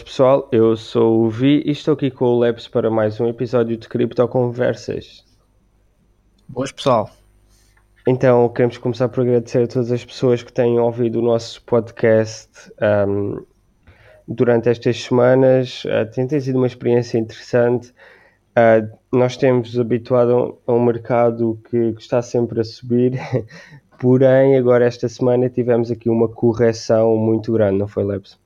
Boas pessoal, eu sou o Vi e estou aqui com o Labs para mais um episódio de Cripto Conversas. Boas pessoal. Então, queremos começar por agradecer a todas as pessoas que têm ouvido o nosso podcast um, durante estas semanas. Uh, tem, tem sido uma experiência interessante. Uh, nós temos habituado a um mercado que, que está sempre a subir, porém, agora esta semana tivemos aqui uma correção muito grande, não foi, Labs?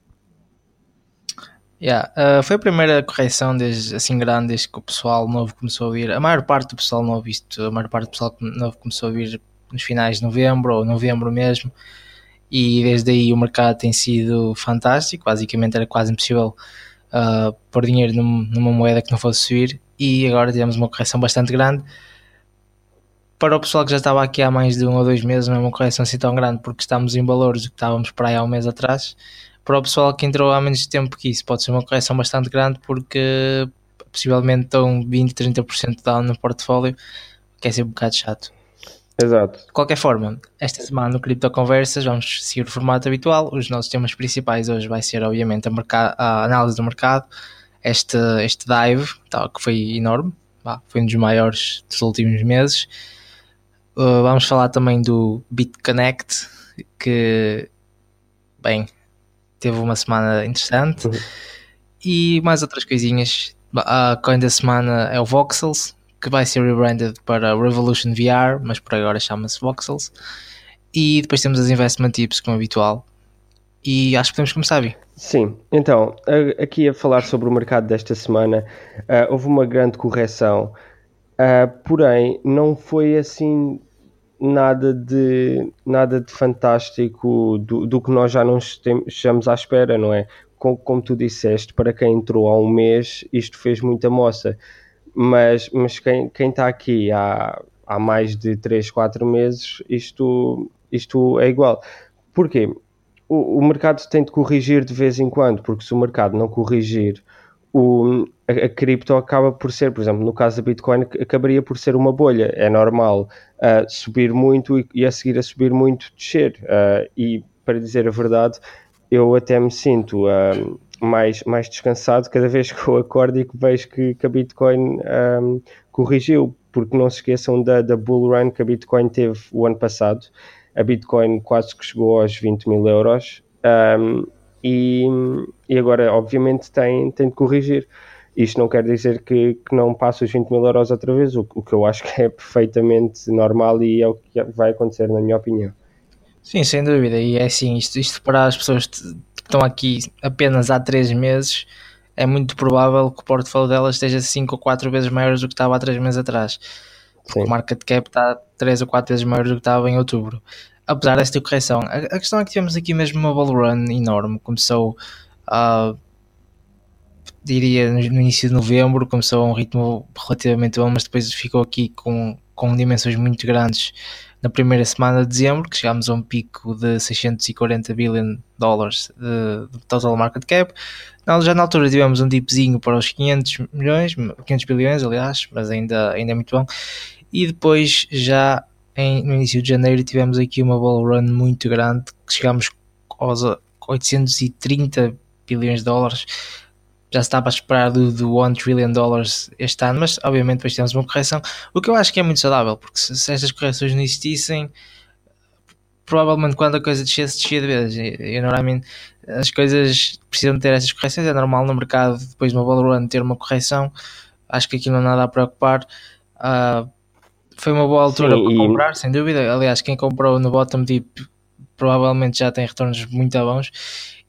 Yeah, uh, foi a primeira correção desde, assim grande desde que o pessoal novo começou a vir. A maior parte do pessoal novo, isto, a maior parte do pessoal novo começou a vir nos finais de novembro ou novembro mesmo. E desde aí o mercado tem sido fantástico. Basicamente era quase impossível uh, pôr dinheiro num, numa moeda que não fosse subir. E agora tivemos uma correção bastante grande. Para o pessoal que já estava aqui há mais de um ou dois meses, não é uma correção assim tão grande, porque estamos em valores que estávamos para aí há um mês atrás para o pessoal que entrou há menos tempo que isso pode ser uma correção bastante grande porque possivelmente estão 20, 30% de down no portfólio, que é sempre um bocado chato. Exato. De qualquer forma, esta semana no Cripto Conversas vamos seguir o formato habitual. Os nossos temas principais hoje vai ser, obviamente, a, a análise do mercado, este, este dive, tal, que foi enorme, foi um dos maiores dos últimos meses. Uh, vamos falar também do BitConnect, que, bem, teve uma semana interessante. Uhum. E mais outras coisinhas. A coin da semana é o Voxels, que vai ser rebranded para Revolution VR, mas por agora chama-se Voxels. E depois temos as investment tips, como habitual. E acho que podemos começar, Vi. Sim, então, aqui a falar sobre o mercado desta semana, uh, houve uma grande correção, uh, porém não foi assim nada de, nada de fantástico do, do que nós já não estamos à espera, não é? Como, como tu disseste, para quem entrou há um mês, isto fez muita moça. Mas, mas quem, está aqui há, há mais de 3, 4 meses, isto, isto é igual. Porquê? O, o mercado tem de corrigir de vez em quando, porque se o mercado não corrigir, o, a, a cripto acaba por ser, por exemplo, no caso da Bitcoin, acabaria por ser uma bolha. É normal uh, subir muito e, e, a seguir a subir muito descer. Uh, e para dizer a verdade, eu até me sinto mais, mais descansado cada vez que eu acordo e que vejo que, que a Bitcoin um, corrigiu, porque não se esqueçam da, da bull run que a Bitcoin teve o ano passado. A Bitcoin quase que chegou aos 20 mil euros. Um, e, e agora, obviamente, tem, tem de corrigir. Isto não quer dizer que, que não passe os 20 mil euros outra vez, o, o que eu acho que é perfeitamente normal e é o que vai acontecer, na minha opinião. Sim, sem dúvida. E é assim, isto, isto para as pessoas que estão aqui apenas há 3 meses, é muito provável que o portfólio delas esteja 5 ou 4 vezes maior do que estava há 3 meses atrás. Porque Sim. o market cap está 3 ou 4 vezes maior do que estava em outubro apesar desta correção. A, a, questão é que tivemos aqui mesmo uma ball run enorme. Começou a. diria no, início de novembro, começou a um ritmo relativamente bom, mas depois ficou aqui com, com dimensões muito grandes na primeira semana de dezembro, que chegámos a um pico de 640 bilhões de dólares de, de total market cap. Já na altura tivemos um dipzinho para os 500 milhões, 500 bilhões, aliás, mas ainda, ainda é muito bom. E depois já em, no início de janeiro tivemos aqui uma ball run muito grande, que chegámos aos 830 bilhões de dólares. Já estava a esperar do, do 1 trillion dólares este ano, mas obviamente depois tivemos uma correção, o que eu acho que é muito saudável, porque se, se estas correções não existissem, provavelmente quando a coisa descesse, descia de vez. E, normalmente as coisas precisam ter essas correções, é normal no mercado, depois de uma ball run, ter uma correção. Acho que aqui não há nada a preocupar. Uh, foi uma boa altura Sim, para e... comprar, sem dúvida. Aliás, quem comprou no bottom deep provavelmente já tem retornos muito bons.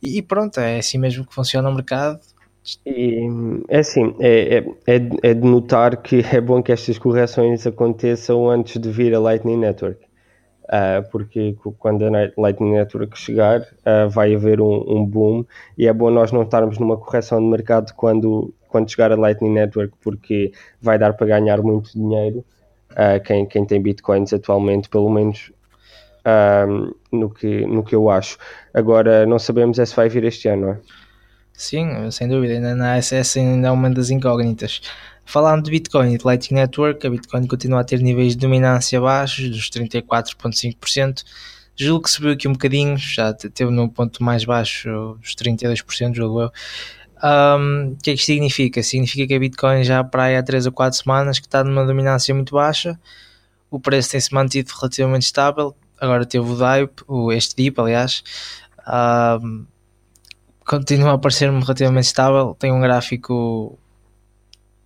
E pronto, é assim mesmo que funciona o mercado. E, é assim, é, é, é, é de notar que é bom que estas correções aconteçam antes de vir a Lightning Network. Uh, porque quando a Lightning Network chegar, uh, vai haver um, um, boom e é bom nós não estarmos numa correção de mercado quando, quando chegar a Lightning Network, porque vai dar para ganhar muito dinheiro uh, quem, quem tem bitcoins atualmente, pelo menos no, que, no que eu acho. Agora, não sabemos é se vai vir este ano, não é? Sim, sem dúvida, ainda na SS ainda é uma das incógnitas. Falando de Bitcoin e de Lightning Network, a Bitcoin continua a ter níveis de dominância baixos, dos 34,5%, julgo que subiu aqui um bocadinho, já teve no ponto mais baixo, os 32%, julgo eu. Um, o que é que isto significa? Significa que a Bitcoin já para aí há 3 ou 4 semanas que está numa dominância muito baixa, o preço tem-se mantido relativamente estável, agora teve o DIP, o, este DIP aliás, um, continua a parecer-me relativamente estável, tem um gráfico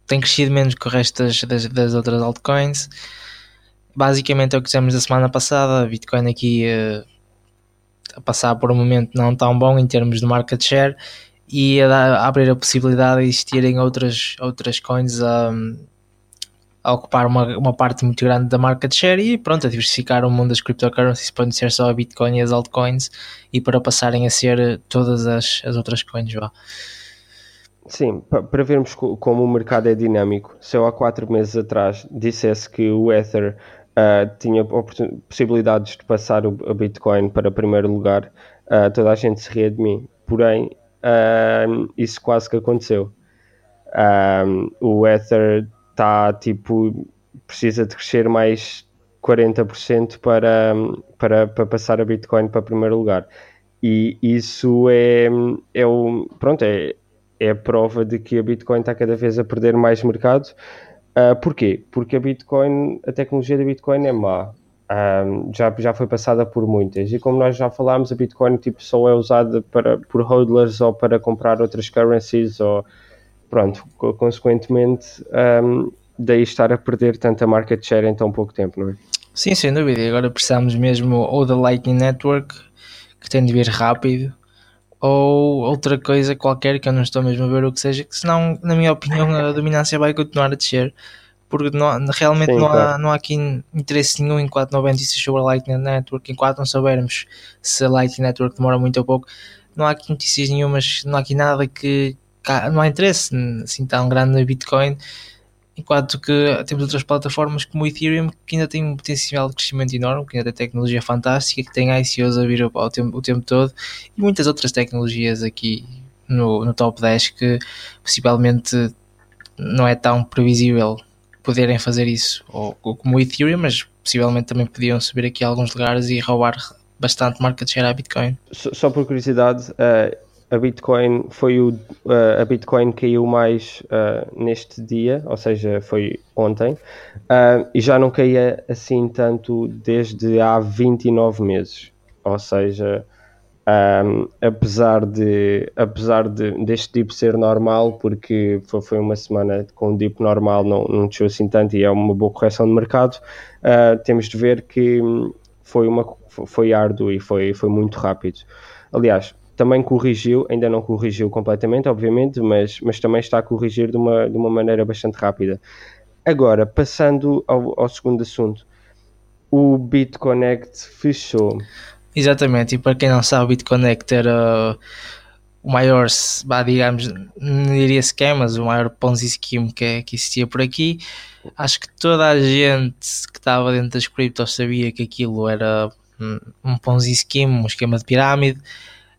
tem crescido menos que o resto das, das, das outras altcoins. Basicamente é o que fizemos da semana passada, a Bitcoin aqui uh, a passar por um momento não tão bom em termos de market share e a, abrir a possibilidade de existirem outras, outras coins a, a ocupar uma, uma parte muito grande da market share e pronto, a diversificar o mundo das cryptocurrencies para não ser só a Bitcoin e as altcoins e para passarem a ser todas as, as outras coins. Vá. Sim, para vermos como o mercado é dinâmico, se eu há quatro meses atrás dissesse que o Ether uh, tinha possibilidades de passar o, Bitcoin para primeiro lugar, uh, toda a gente se ria de mim. Porém, uh, isso quase que aconteceu. o Ether está tipo, precisa de crescer mais 40% para, para, para passar a Bitcoin para primeiro lugar. E isso é, é o, pronto, é, é a prova de que a Bitcoin está cada vez a perder mais mercado. Uh, porquê? Porque a Bitcoin, a tecnologia da Bitcoin é má. Um, já, já foi passada por muitas. E como nós já falámos, a Bitcoin tipo, só é usada para, por hodlers ou para comprar outras currencies ou pronto, consequentemente um, daí estar a perder tanta market share em tão pouco tempo, não é? Sim, sem dúvida. E agora precisamos mesmo ou da Lightning Network, que tem de vir rápido, ou outra coisa qualquer que eu não estou mesmo a ver o que seja, que senão, na minha opinião, a dominância vai continuar a descer, porque não, realmente Sim, não, há, não há aqui interesse nenhum enquanto não notícias sobre a Lightning Network, enquanto não soubermos se a Lightning Network demora muito ou pouco, não há aqui notícias nenhumas, não há aqui nada que, não há interesse assim tão grande na Bitcoin. Enquanto que temos outras plataformas como o Ethereum que ainda tem um potencial de crescimento enorme, que ainda tem tecnologia fantástica, que tem ICOs a vir ao tempo, o tempo todo e muitas outras tecnologias aqui no, no top 10 que possivelmente não é tão previsível poderem fazer isso, ou, ou como o Ethereum, mas possivelmente também podiam subir aqui a alguns lugares e roubar bastante market share à Bitcoin. Só, só por curiosidade, uh, a Bitcoin foi o uh, a Bitcoin caiu mais uh, neste dia, ou seja, foi ontem, e já não caía assim tanto desde há 29 meses. Ou seja, um, apesar de apesar de deste tipo ser normal, porque foi, uma semana com um dip normal, não, não desceu assim tanto e é uma boa correção de mercado, temos de ver que foi uma foi árduo e foi, foi muito rápido. Aliás, também corrigiu, ainda não corrigiu completamente, obviamente, mas, mas também está a corrigir de uma, de uma maneira bastante rápida. Agora, passando ao, ao segundo assunto, o BitConnect fechou. Exatamente, e para quem não sabe, o BitConnect era o maior, digamos, não diria scam, mas o maior Ponzi scheme que, que existia por aqui. Acho que toda a gente que estava dentro das criptos sabia que aquilo era um Ponzi scheme, um esquema de pirâmide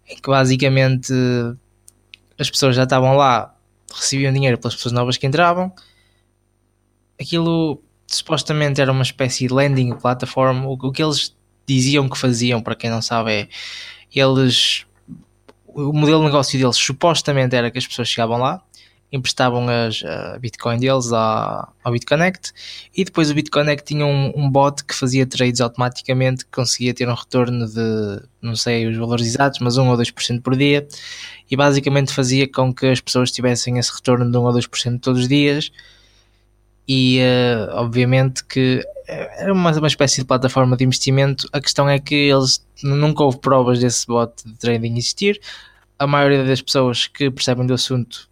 em que basicamente as pessoas já estavam lá, recebiam dinheiro pelas pessoas novas que entravam. Aquilo supostamente era uma espécie de landing plataforma. O, o que eles diziam que faziam, para quem não sabe, é eles. O modelo de negócio deles supostamente era que as pessoas chegavam lá, emprestavam as, a Bitcoin deles ao, ao BitConnect e depois o BitConnect tinha um, um, bot que fazia trades automaticamente que conseguia ter um retorno de, não sei os valores exatos, mas 1 ou 2% por dia e basicamente fazia com que as pessoas tivessem esse retorno de 1 ou 2% todos os dias e uh, obviamente que era uma, uma espécie de plataforma de investimento. A questão é que eles nunca houve provas desse bot de trading existir. A maioria das pessoas que percebem do assunto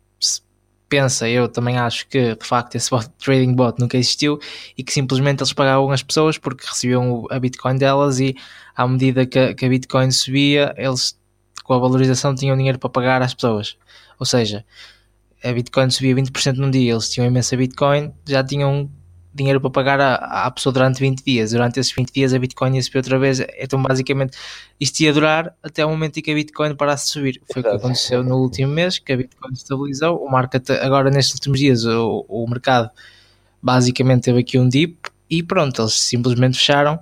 pensa, eu também acho que de facto esse bot, trading bot nunca existiu e que simplesmente eles pagavam as pessoas porque recebiam a Bitcoin delas e à medida que a, que a Bitcoin subia, eles com a valorização tinham dinheiro para pagar às pessoas. Ou seja, a Bitcoin subia 20% num dia, eles tinham imensa Bitcoin, já tinham dinheiro para pagar à, à pessoa durante 20 dias. Durante esses 20 dias a Bitcoin ia subir outra vez. Então, basicamente, isto ia durar até o momento em que a Bitcoin parasse de subir. Foi o que aconteceu no último mês, que a Bitcoin estabilizou. O market, agora nestes últimos dias, o, o mercado basicamente teve aqui um dip e pronto, eles simplesmente fecharam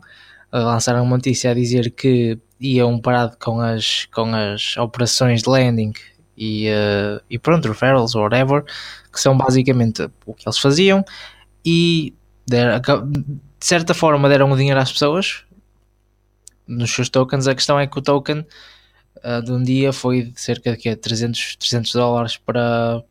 lançaram uma notícia a dizer que iam parar com as, com as operações de landing e, uh, e pronto, referrals whatever, que são basicamente o que eles faziam e der, de certa forma deram o dinheiro às pessoas nos seus tokens. A questão é que o token uh, de um dia foi de cerca de 300, 300 dólares para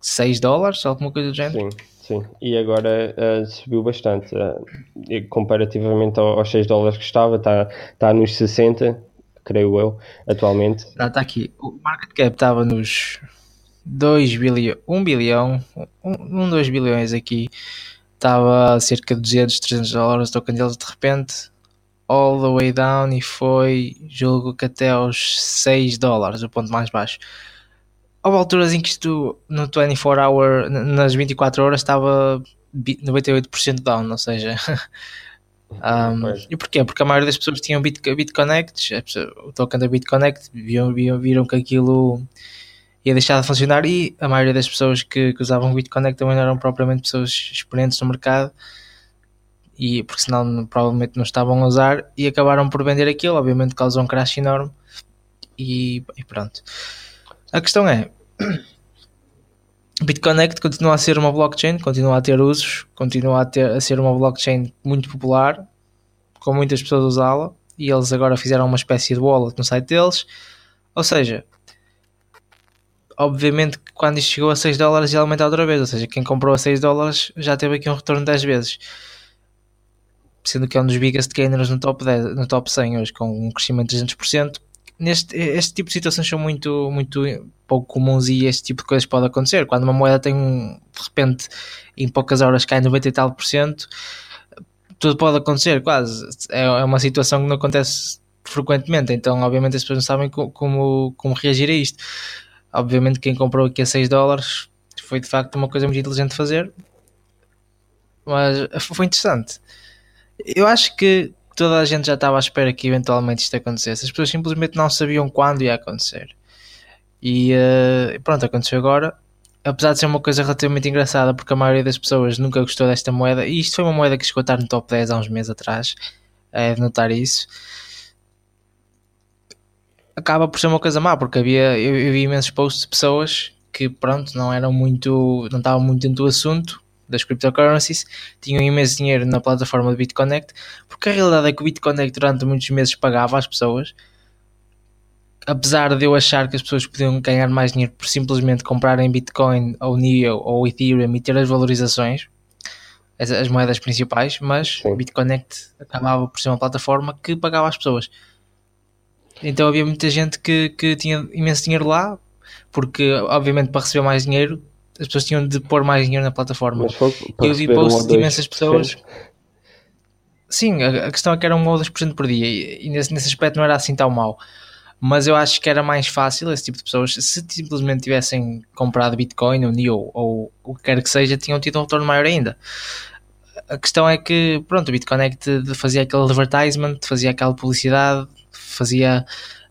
6 dólares, alguma coisa do género. Sim, sim. E agora uh, subiu bastante. Uh, comparativamente aos 6 dólares que estava, está tá nos 60, creio eu, atualmente. Está aqui. O market cap estava nos 2 bilhão, 1 bilhão, 1, 2 bilhões aqui. Estava a cerca de 200, 300 dólares o token deles de repente all the way down e foi, julgo que até aos 6 dólares, o ponto mais baixo. Houve alturas em que isto no 24 hour, nas 24 horas estava 98% down, ou seja, um, e porquê? Porque a maioria das pessoas tinham Bit, BitConnect, o token da BitConnect, viram, viram, viram que aquilo ia deixar de funcionar e a maioria das pessoas que, que usavam BitConnect também não eram propriamente pessoas experientes no mercado e porque senão provavelmente não estavam a usar e acabaram por vender aquilo, obviamente causou um crash enorme e, e pronto. A questão é BitConnect continua a ser uma blockchain, continua a ter usos, continua a, ter, a ser uma blockchain muito popular, com muitas pessoas a usá-la, e eles agora fizeram uma espécie de wallet no site deles. Ou seja, obviamente que quando isto chegou a 6 dólares ia aumentar outra vez, ou seja, quem comprou a 6 dólares já teve aqui um retorno 10 vezes sendo que é um dos biggest gainers no top, 10, no top 100 hoje, com um crescimento de 300%. Neste, este tipo de situações são muito, muito pouco comuns e este tipo de coisas pode acontecer. Quando uma moeda tem, de repente, em poucas horas cai 90 e tal por cento, tudo pode acontecer, quase. É, é uma situação que não acontece frequentemente, então, obviamente, as pessoas não sabem como, como reagir a isto. Obviamente, quem comprou aqui a 6 dólares foi de facto uma coisa muito inteligente de fazer, mas foi interessante. Eu acho que toda a gente já estava à espera que eventualmente isto acontecesse. As pessoas simplesmente não sabiam quando ia acontecer. E uh, pronto, aconteceu agora. Apesar de ser uma coisa relativamente engraçada, porque a maioria das pessoas nunca gostou desta moeda, e isto foi uma moeda que chegou a estar no top 10 há uns meses atrás, é de notar isso. Acaba por ser uma coisa má, porque havia, eu, eu vi imensos posts de pessoas que, pronto, não eram muito, não estavam muito dentro do assunto, das cryptocurrencies tinham imenso dinheiro na plataforma de BitConnect, porque a realidade é que o BitConnect durante muitos meses pagava às pessoas, apesar de eu achar que as pessoas podiam ganhar mais dinheiro por simplesmente comprarem Bitcoin ou NEO ou Ethereum e ter as valorizações, as, as moedas principais, mas o BitConnect acabava por ser uma plataforma que pagava às pessoas. Então havia muita gente que, que tinha imenso dinheiro lá, porque obviamente para receber mais dinheiro as pessoas tinham de pôr mais dinheiro na plataforma. eu vi posts de imensas pessoas. Sim, a, a, questão é que era um ou 2% por dia e, e nesse, nesse aspecto não era assim tão mau. Mas eu acho que era mais fácil esse tipo de pessoas, se simplesmente tivessem comprado Bitcoin ou NEO ou o que quer que seja, tinham tido um retorno maior ainda. A questão é que, pronto, o Bitcoin é que fazia aquele advertisement, fazia aquela publicidade, fazia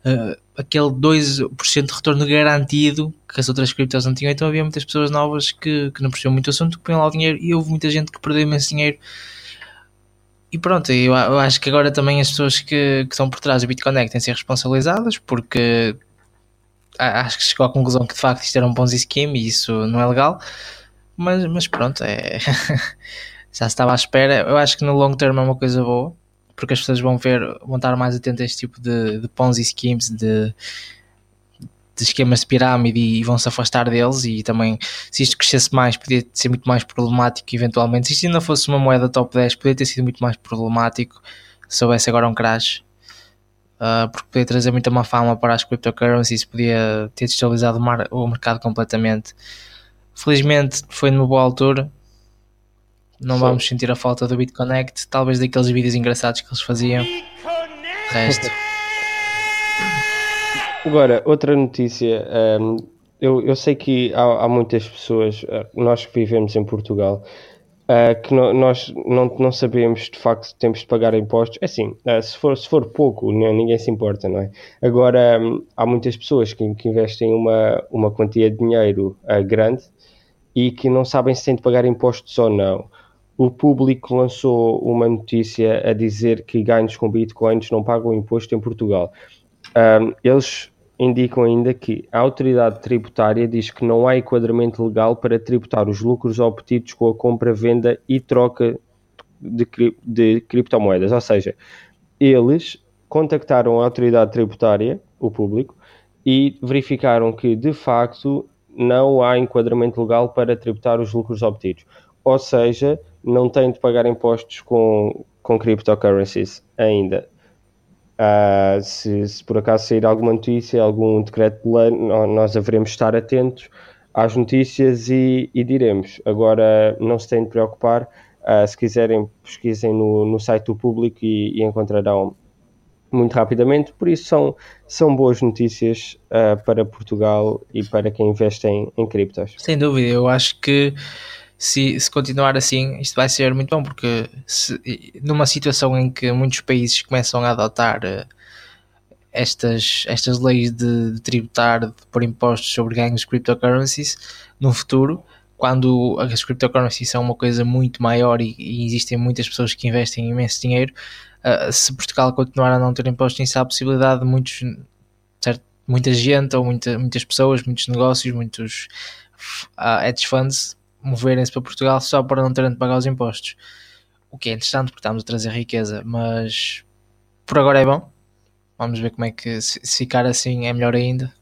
uh, aquele 2% de retorno garantido que as outras criptos não tinham. Então havia muitas pessoas novas que, que não percebiam muito o assunto, que põem lá o dinheiro e houve muita gente que perdeu imenso dinheiro. E pronto, eu, eu acho que agora também as pessoas que, que estão por trás do BitConnect têm de ser responsabilizadas porque acho que chegou à conclusão que de facto isto era um Ponzi scheme e isso não é legal. Mas, mas pronto, é... já estava à espera. Eu acho que no long term é uma coisa boa porque as pessoas vão ver, vão estar mais atentas a este tipo de, de Ponzi schemes, de, de esquemas de pirâmide e vão se afastar deles e também se isto crescesse mais podia ser muito mais problemático eventualmente, se isto ainda fosse uma moeda top 10 podia ter sido muito mais problemático se houvesse agora um crash uh, porque podia trazer muita má fama para as cryptocurrencies podia ter destabilizado o, o mercado completamente. Felizmente foi numa boa altura não Sim. vamos sentir a falta do BitConnect, talvez daqueles vídeos engraçados que eles faziam. O resto. Agora, outra notícia. Um, eu, eu sei que há, há, muitas pessoas, uh, nós que vivemos em Portugal, uh, que no, nós não, não sabemos de facto se temos de pagar impostos. É assim, uh, se, for, se for pouco, ninguém se importa, não é? Agora, um, há muitas pessoas que, que, investem uma, uma quantia de dinheiro grande e que não sabem se têm de pagar impostos ou não o público lançou uma notícia a dizer que ganhos com bitcoins não pagam imposto em Portugal. Um, eles indicam ainda que a autoridade tributária diz que não há enquadramento legal para tributar os lucros obtidos com a compra, venda e troca de, de criptomoedas. Ou seja, eles contactaram a autoridade tributária, o público, e verificaram que de facto não há enquadramento legal para tributar os lucros obtidos. Ou seja, não têm de pagar impostos com, com cryptocurrencies ainda. Uh, se, se, por acaso sair alguma notícia, algum decreto de lei, nós haveremos estar atentos às notícias e, e diremos. Agora, não se têm de preocupar. Uh, se quiserem, pesquisem no, no site do público e, e, encontrarão muito rapidamente. Por isso, são, são boas notícias uh, para Portugal e para quem investe em, em criptos. Sem dúvida, eu acho que se, se continuar assim, isto vai ser muito bom, porque se, numa situação em que muitos países começam a adotar uh, estas, estas leis de, de tributar de, por impostos sobre ganhos de cryptocurrencies no futuro, quando as cryptocurrencies são uma coisa muito maior e, e existem muitas pessoas que investem imenso dinheiro, uh, se Portugal continuar a não ter impostos, nisso há a possibilidade de muitos, certo, muita gente ou muita, muitas pessoas, muitos negócios, muitos uh, hedge funds moverem-se para Portugal só para não terem de pagar os impostos. O que é interessante porque estamos a trazer riqueza, mas por agora é bom. Vamos ver como é que se ficar assim é melhor ainda.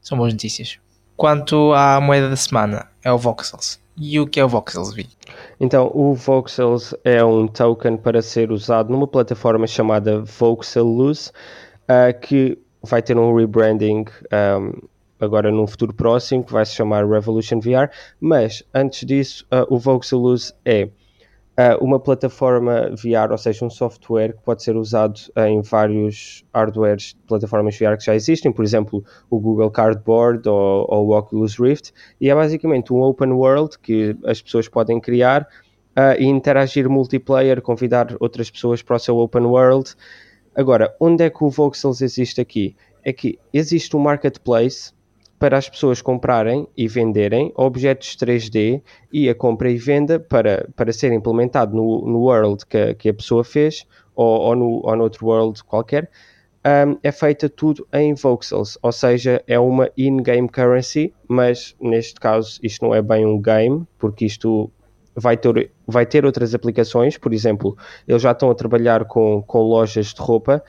São boas notícias. Quanto à moeda da semana, é o Voxels. E o que é o Voxels, Vi? Então, o Voxels é um token para ser usado numa plataforma chamada Voxel Luz, uh, que vai ter um rebranding um, agora num futuro próximo, que vai se chamar Revolution VR, mas antes disso, uh, o Voxeluz é uh, uma plataforma VR, ou seja, um software que pode ser usado uh, em vários hardwares de plataformas VR que já existem, por exemplo, o Google Cardboard ou, ou o Oculus Rift, e é basicamente um open world que as pessoas podem criar e interagir multiplayer, convidar outras pessoas para o seu open world. Agora, onde é que o Voxels existe aqui? É que existe um marketplace para as pessoas comprarem e venderem objetos 3D e a compra e venda para, para ser implementado no, no world que, que a pessoa fez ou, ou, no, ou no outro world qualquer, um, é feita tudo em voxels, ou seja, é uma in-game currency, mas neste caso isto não é bem um game, porque isto vai ter, vai ter outras aplicações, por exemplo, eles já estão a trabalhar com, com lojas de roupa,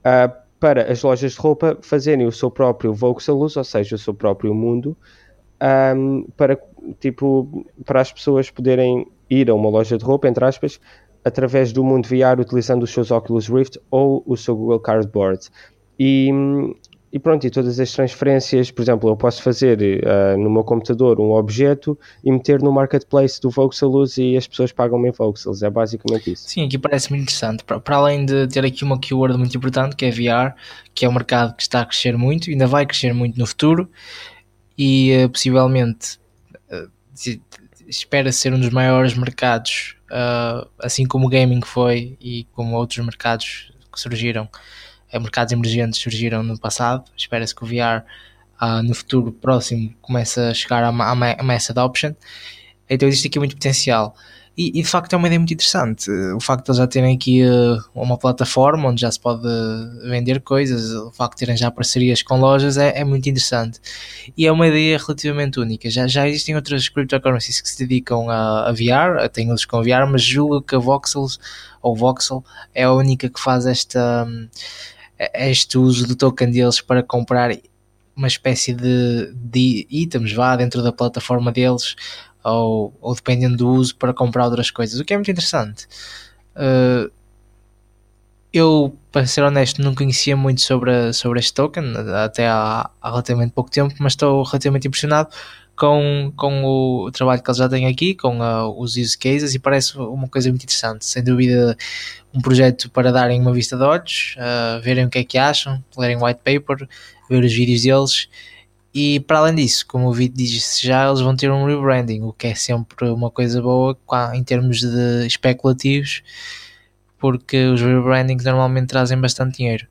uh, para as lojas de roupa fazerem o seu próprio Voxelus, ou seja, o seu próprio mundo, um, para, tipo, para as pessoas poderem ir a uma loja de roupa, entre aspas, através do mundo VR utilizando os seus Oculus Rift ou o seu Google Cardboard. E, e pronto, e todas as transferências, por exemplo, eu posso fazer uh, no meu computador um objeto e meter no marketplace do Voxelus e as pessoas pagam-me em Voxels, é basicamente isso. Sim, aqui parece muito interessante. Para, para, além de ter aqui uma keyword muito importante, que é VR, que é um mercado que está a crescer muito, ainda vai crescer muito no futuro e uh, possivelmente uh, espera ser um dos maiores mercados, assim como o gaming foi e como outros mercados que surgiram mercados emergentes surgiram no passado. Espera-se que o VR uh, ah, no futuro próximo comece a chegar a, a, a mass adoption. Então existe aqui muito potencial. E, e, de facto é uma ideia muito interessante. O facto de eles já terem aqui uh, uma plataforma onde já se pode vender coisas, o facto de terem já parcerias com lojas é, é muito interessante. E é uma ideia relativamente única. Já, já existem outras cryptocurrencies que se dedicam a, a VR, tem eles com VR, mas julgo que a Voxels ou Voxel é a única que faz esta. Um, este uso do token deles para comprar uma espécie de, de itens vá dentro da plataforma deles ou, ou dependendo do uso para comprar outras coisas, o que é muito interessante. Uh, eu, para ser honesto, não conhecia muito sobre, sobre este token até há, há relativamente pouco tempo, mas estou relativamente impressionado com, com o trabalho que eles já têm aqui, com uh, os use cases, e parece uma coisa muito interessante. Sem dúvida, um projeto para darem uma vista de olhos, uh, verem o que é que acham, lerem white paper, ver os vídeos deles. E para além disso, como o vídeo diz já, eles vão ter um rebranding, o que é sempre uma coisa boa em termos de especulativos, porque os rebrandings normalmente trazem bastante dinheiro.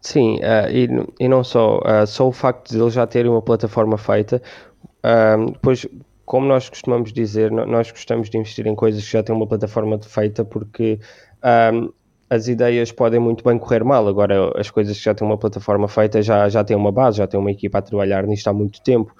Sim, uh, e, e não só, uh, só o facto de eles já terem uma plataforma feita, um, depois como nós costumamos dizer, nós gostamos de investir em coisas que já têm uma plataforma feita porque um, as ideias podem muito bem correr mal. Agora, as coisas que já têm uma plataforma feita já, já têm uma base, já têm uma equipa a trabalhar nisto há muito tempo.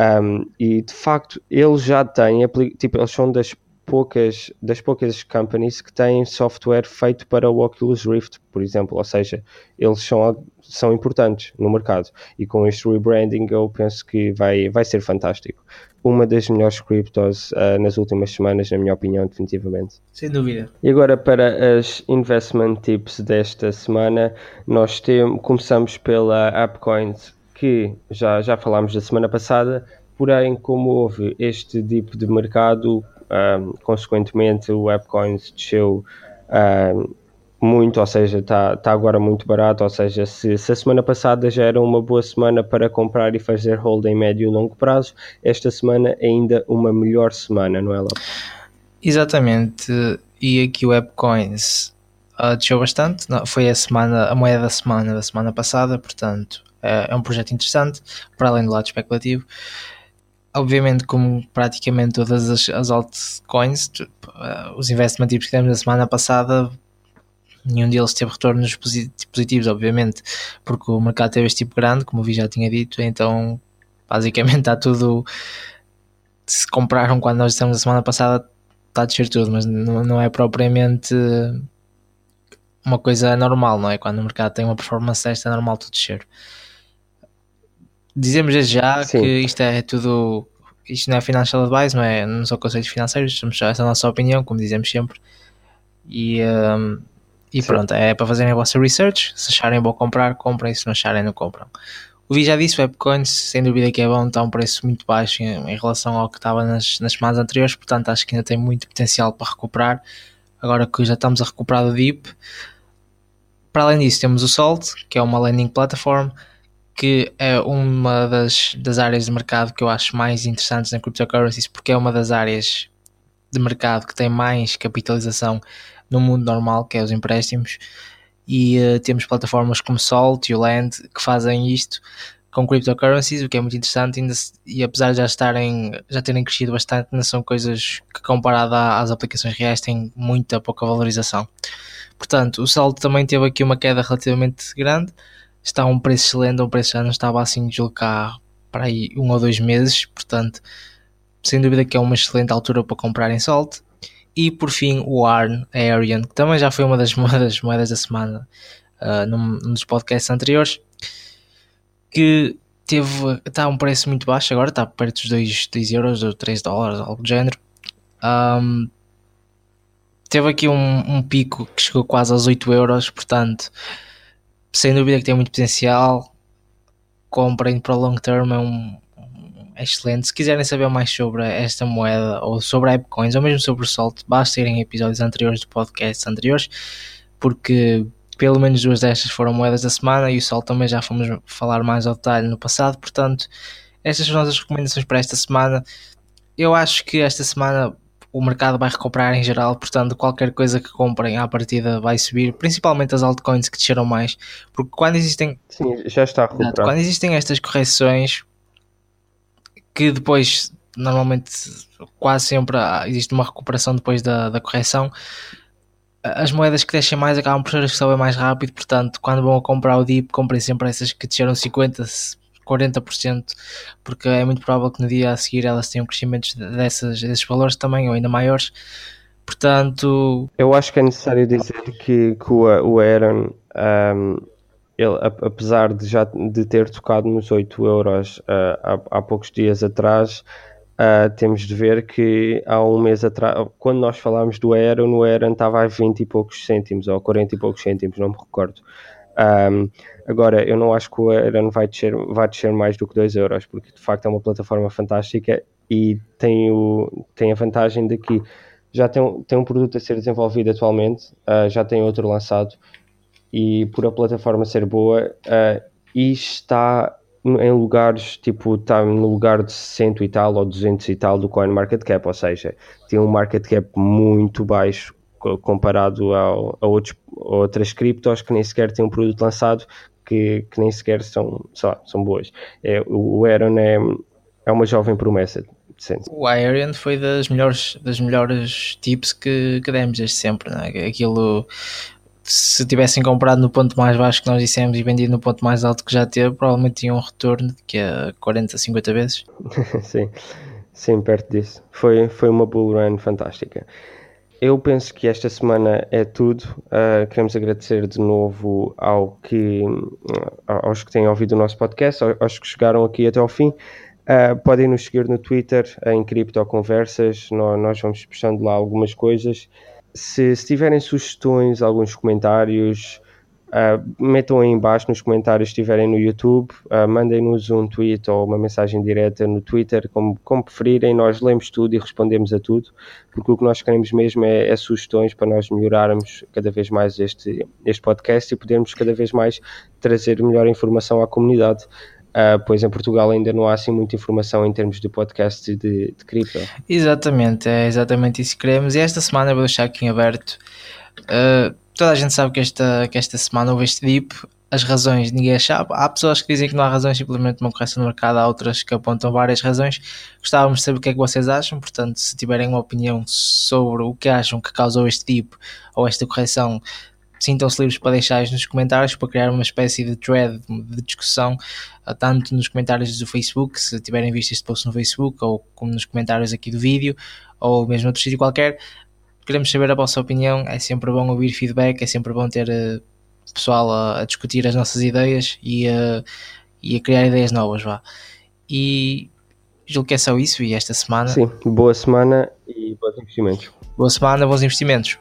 Um, e de facto, eles já têm, tipo, eles são das poucas, das poucas companies que têm software feito para o Oculus Rift, por exemplo, ou seja, eles são, são importantes no mercado e com este rebranding eu penso que vai, vai ser fantástico. Uma das melhores criptos uh, nas últimas semanas, na minha opinião, definitivamente. Sem dúvida. E agora para as investment tips desta semana, nós temos, começamos pela AppCoins, que já, já falámos da semana passada, porém como houve este dip de mercado um, consequentemente, o AppCoins desceu um, muito, ou seja, está tá agora muito barato. Ou seja, se, se, a semana passada já era uma boa semana para comprar e fazer hold em médio e longo prazo, esta semana é ainda uma melhor semana, não é, Lopes? Exatamente. E aqui o AppCoins uh, desceu bastante. Não, foi a semana, a moeda da semana da semana passada, portanto é, é um projeto interessante, para além do lado especulativo obviamente, como praticamente todas as, as altcoins, uh, os investment tips que temos na semana passada, nenhum deles teve retornos positivos, obviamente, porque o mercado teve este tipo grande, como o Vi já tinha dito, então basicamente está tudo. Se compraram quando nós estamos a semana passada, está a descer tudo, mas não, não é propriamente uma coisa normal, não é? Quando o mercado tem uma performance desta, é normal tudo descer. Dizemos desde já Sim. que isto é tudo. Isto não é financial advice, não, é, não são conselhos financeiros, somos só essa é a nossa opinião, como dizemos sempre. E, um, e pronto, é para fazerem a vossa research. Se acharem bom comprar, comprem. Se não acharem, não compram. O Vi já disse, o Webcoins, sem dúvida que é bom, está um preço muito baixo em, em, relação ao que estava nas, nas semanas anteriores, portanto acho que ainda tem muito potencial para recuperar. Agora que já estamos a recuperar do DIP. Para além disso, temos o Salt, que é uma landing platform que é uma das, das áreas de mercado que eu acho mais interessantes na cryptocurrencies, porque é uma das áreas de mercado que tem mais capitalização no mundo normal, que é os empréstimos, e uh, temos plataformas como Salt e Land que fazem isto com cryptocurrencies, o que é muito interessante, ainda, e apesar de já estarem, já terem crescido bastante, não são coisas que comparado às aplicações reais têm muita pouca valorização. Portanto, o Salt também teve aqui uma queda relativamente grande, está a um preço excelente, um preço não estava assim de cá para aí um ou dois meses, portanto, sem dúvida que é uma excelente altura para comprar em Salt. E por fim, o ARN Arian, que também já foi uma das moedas, moedas da semana uh, num, podcasts anteriores, que teve, está a um preço muito baixo agora, está perto dos 2, 2 euros ou 3 dólares, algo do género. Um, teve aqui um, um, pico que chegou quase aos 8 euros, portanto, sem dúvida que tem muito potencial. Comprem para o long term, é um, é excelente. Se quiserem saber mais sobre esta moeda ou sobre a AppCoins ou mesmo sobre o Salt, basta irem episódios anteriores do podcast anteriores, porque pelo menos duas destas foram moedas da semana e o Salt também já fomos falar mais ao detalhe no passado. Portanto, estas são as nossas recomendações para esta semana. Eu acho que esta semana o mercado vai recuperar em geral, portanto, qualquer coisa que comprem à partida vai subir, principalmente as altcoins que desceram mais, porque quando existem. Sim, já está recuperado. Quando existem estas correções que depois, normalmente, quase sempre existe uma recuperação depois da, da correção. As moedas que descem mais acabam por ser as que sobem mais rápido, portanto, quando vão a comprar o DIP, comprem sempre essas que desceram 50, 40%, porque é muito provável que no dia a seguir elas tenham crescimentos dessas, desses valores também, ou ainda maiores. Portanto. Eu acho que é necessário dizer que, que o, Aaron, um, ele, apesar de já de ter tocado nos 8 euros uh, há, há poucos dias atrás, Uh, temos de ver que há um mês atrás, quando nós falámos do Aeron, o Aeron estava a 20 e poucos cêntimos, ou 40 e poucos cêntimos, não me recordo. Um, agora, eu não acho que o Eran vai descer, vai descer mais do que 2 euros, porque de facto é uma plataforma fantástica e tem, o, tem a vantagem de que já tem, tem um produto a ser desenvolvido atualmente, uh, já tem outro lançado e por a plataforma ser boa uh, e está em lugares, tipo, está no lugar de 100 e tal ou 200 e tal do Coin Market Cap, ou seja, tem um market cap muito baixo comparado ao, a, outros, a outras criptos que nem sequer têm um produto lançado que, que nem sequer são, lá, são boas. É, o Aaron é, é uma jovem promessa, Sim. O Iron foi das melhores, das melhores tips que, que demos desde sempre. Né? Aquilo, se tivessem comprado no ponto mais baixo que nós dissemos e vendido no ponto mais alto que já teve, provavelmente tinha um retorno de que é 40, 50 vezes. sim, sim, perto disso. Foi, foi uma bull run fantástica. Eu penso que esta semana é tudo. Uh, queremos agradecer de novo ao que, aos que têm ouvido o nosso podcast, aos que chegaram aqui até ao fim. Uh, podem nos seguir no Twitter em Criptoconversas, nós, nós vamos puxando lá algumas coisas. Se, se tiverem sugestões, alguns comentários, Uh, metam aí embaixo nos comentários se estiverem no YouTube, uh, mandem-nos um tweet ou uma mensagem direta no Twitter, como, como preferirem, nós lemos tudo e respondemos a tudo, porque o que nós queremos mesmo é, é sugestões para nós melhorarmos cada vez mais este, este podcast e podermos cada vez mais trazer melhor informação à comunidade. Uh, pois em Portugal ainda não há assim muita informação em termos de podcast de, de cripto. Exatamente, é exatamente isso que queremos. E esta semana vou deixar aqui em aberto. Uh, toda a gente sabe que esta, que esta semana houve este dip, as razões ninguém sabe. Há pessoas que dizem que não há razões, simplesmente uma correção no mercado, há outras que apontam várias razões. Gostávamos de saber o que é que vocês acham, portanto, se tiverem uma opinião sobre o que acham que causou este dip ou esta correção, sintam-se livres para deixar nos comentários para criar uma espécie de thread de discussão, tanto nos comentários do Facebook, se tiverem visto este post no Facebook, ou como nos comentários aqui do vídeo, ou mesmo outro sítio qualquer queremos saber a vossa opinião. É sempre bom ouvir feedback, é sempre bom ter uh, pessoal a, a, discutir as nossas ideias e, uh, e a criar ideias novas. Vá. E julgo que é só isso. E esta semana. Sim, boa semana e bons investimentos. Boa semana, bons investimentos.